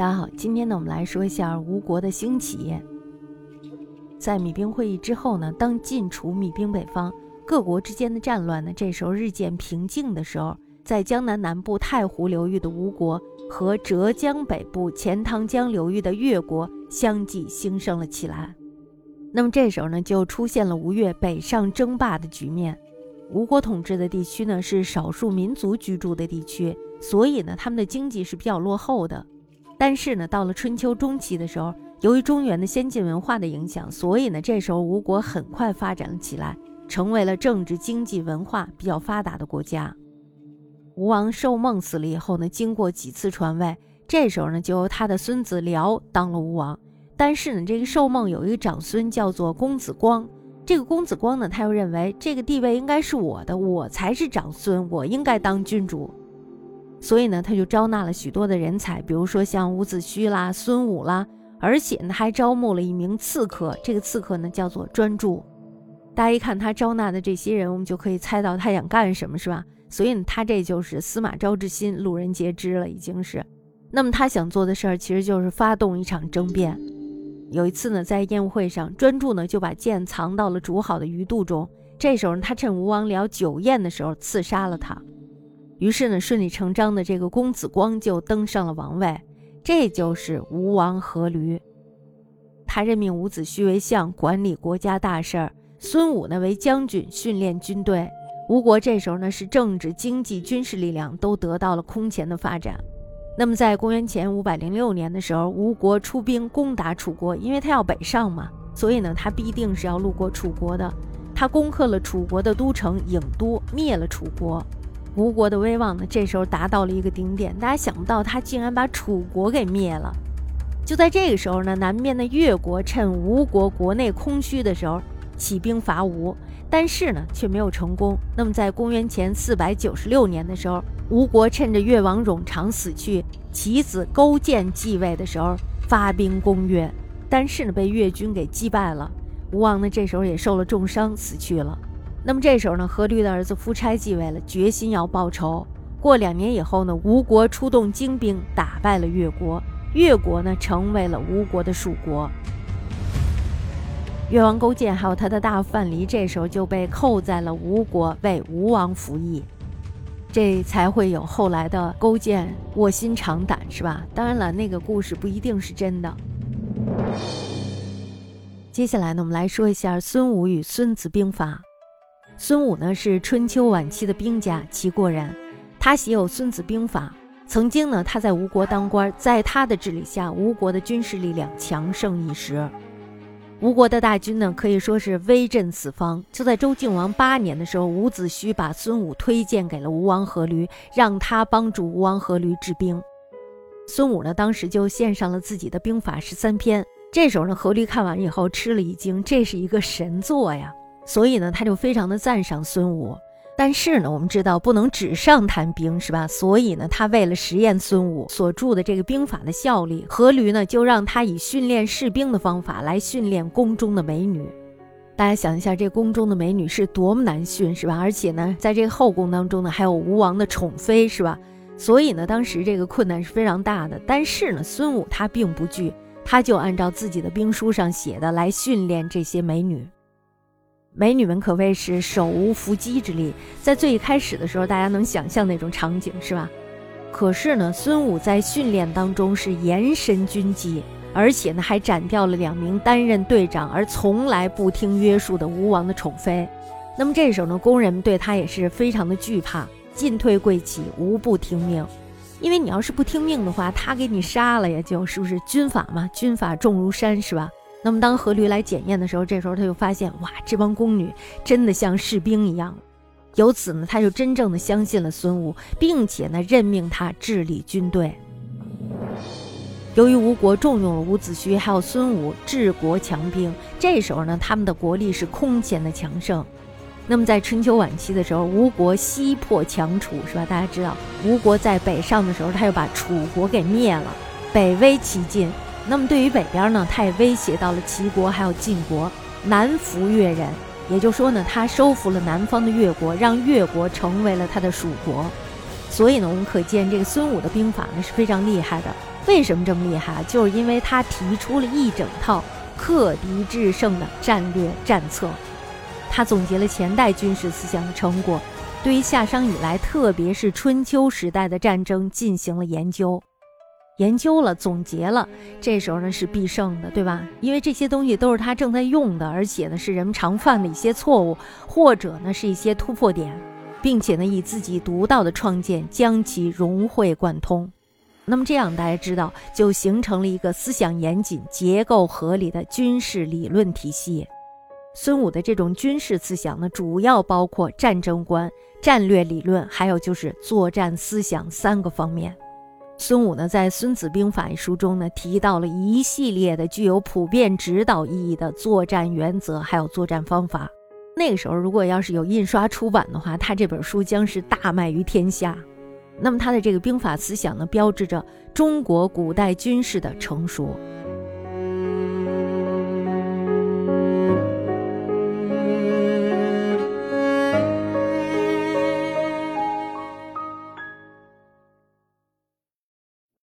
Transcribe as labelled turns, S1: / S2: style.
S1: 大家好，今天呢，我们来说一下吴国的兴起。在米兵会议之后呢，当晋除米兵北方，各国之间的战乱呢，这时候日渐平静的时候，在江南南部太湖流域的吴国和浙江北部钱塘江流域的越国相继兴盛了起来。那么这时候呢，就出现了吴越北上争霸的局面。吴国统治的地区呢，是少数民族居住的地区，所以呢，他们的经济是比较落后的。但是呢，到了春秋中期的时候，由于中原的先进文化的影响，所以呢，这时候吴国很快发展了起来，成为了政治、经济、文化比较发达的国家。吴王寿梦死了以后呢，经过几次传位，这时候呢，就由他的孙子辽当了吴王。但是呢，这个寿梦有一个长孙叫做公子光，这个公子光呢，他又认为这个地位应该是我的，我才是长孙，我应该当君主。所以呢，他就招纳了许多的人才，比如说像伍子胥啦、孙武啦，而且呢还招募了一名刺客。这个刺客呢叫做专诸。大家一看他招纳的这些人，我们就可以猜到他想干什么，是吧？所以呢，他这就是司马昭之心，路人皆知了，已经是。那么他想做的事儿，其实就是发动一场争辩。有一次呢，在宴会上，专诸呢就把剑藏到了煮好的鱼肚中。这时候呢，他趁吴王僚酒宴的时候刺杀了他。于是呢，顺理成章的这个公子光就登上了王位，这就是吴王阖闾。他任命伍子胥为相，管理国家大事儿；孙武呢为将军，训练军队。吴国这时候呢是政治、经济、军事力量都得到了空前的发展。那么在公元前五百零六年的时候，吴国出兵攻打楚国，因为他要北上嘛，所以呢他必定是要路过楚国的。他攻克了楚国的都城郢都，灭了楚国。吴国的威望呢，这时候达到了一个顶点。大家想不到，他竟然把楚国给灭了。就在这个时候呢，南边的越国趁吴国国内空虚的时候，起兵伐吴，但是呢，却没有成功。那么，在公元前四百九十六年的时候，吴国趁着越王冗长死去，其子勾践继位的时候，发兵攻越，但是呢，被越军给击败了。吴王呢，这时候也受了重伤，死去了。那么这时候呢，阖闾的儿子夫差继位了，决心要报仇。过两年以后呢，吴国出动精兵打败了越国，越国呢成为了吴国的属国。越王勾践还有他的大范蠡，这时候就被扣在了吴国为吴王服役，这才会有后来的勾践卧薪尝胆，是吧？当然了，那个故事不一定是真的。接下来呢，我们来说一下孙武与孙子兵法。孙武呢是春秋晚期的兵家，齐国人。他写有《孙子兵法》。曾经呢，他在吴国当官，在他的治理下，吴国的军事力量强盛一时。吴国的大军呢，可以说是威震四方。就在周敬王八年的时候，伍子胥把孙武推荐给了吴王阖闾，让他帮助吴王阖闾治兵。孙武呢，当时就献上了自己的兵法十三篇。这时候呢，阖闾看完以后吃了一惊，这是一个神作呀！所以呢，他就非常的赞赏孙武。但是呢，我们知道不能纸上谈兵，是吧？所以呢，他为了实验孙武所著的这个兵法的效力，阖闾呢就让他以训练士兵的方法来训练宫中的美女。大家想一下，这宫中的美女是多么难训，是吧？而且呢，在这个后宫当中呢，还有吴王的宠妃，是吧？所以呢，当时这个困难是非常大的。但是呢，孙武他并不惧，他就按照自己的兵书上写的来训练这些美女。美女们可谓是手无缚鸡之力，在最开始的时候，大家能想象那种场景是吧？可是呢，孙武在训练当中是严身军纪，而且呢还斩掉了两名担任队长而从来不听约束的吴王的宠妃。那么这时候呢，宫人们对他也是非常的惧怕，进退贵起，无不听命。因为你要是不听命的话，他给你杀了呀，就是不是军法嘛？军法重如山，是吧？那么，当阖闾来检验的时候，这时候他就发现，哇，这帮宫女真的像士兵一样。由此呢，他就真正的相信了孙武，并且呢，任命他治理军队。由于吴国重用了伍子胥还有孙武治国强兵，这时候呢，他们的国力是空前的强盛。那么，在春秋晚期的时候，吴国西破强楚，是吧？大家知道，吴国在北上的时候，他又把楚国给灭了，北威其晋。那么对于北边呢，他也威胁到了齐国还有晋国，南服越人，也就是说呢，他收服了南方的越国，让越国成为了他的属国。所以呢，我们可见这个孙武的兵法呢是非常厉害的。为什么这么厉害？就是因为他提出了一整套克敌制胜的战略战策，他总结了前代军事思想的成果，对于夏商以来，特别是春秋时代的战争进行了研究。研究了，总结了，这时候呢是必胜的，对吧？因为这些东西都是他正在用的，而且呢是人们常犯的一些错误，或者呢是一些突破点，并且呢以自己独到的创建将其融会贯通。那么这样大家知道，就形成了一个思想严谨、结构合理的军事理论体系。孙武的这种军事思想呢，主要包括战争观、战略理论，还有就是作战思想三个方面。孙武呢，在《孙子兵法》一书中呢，提到了一系列的具有普遍指导意义的作战原则，还有作战方法。那个时候，如果要是有印刷出版的话，他这本书将是大卖于天下。那么，他的这个兵法思想呢，标志着中国古代军事的成熟。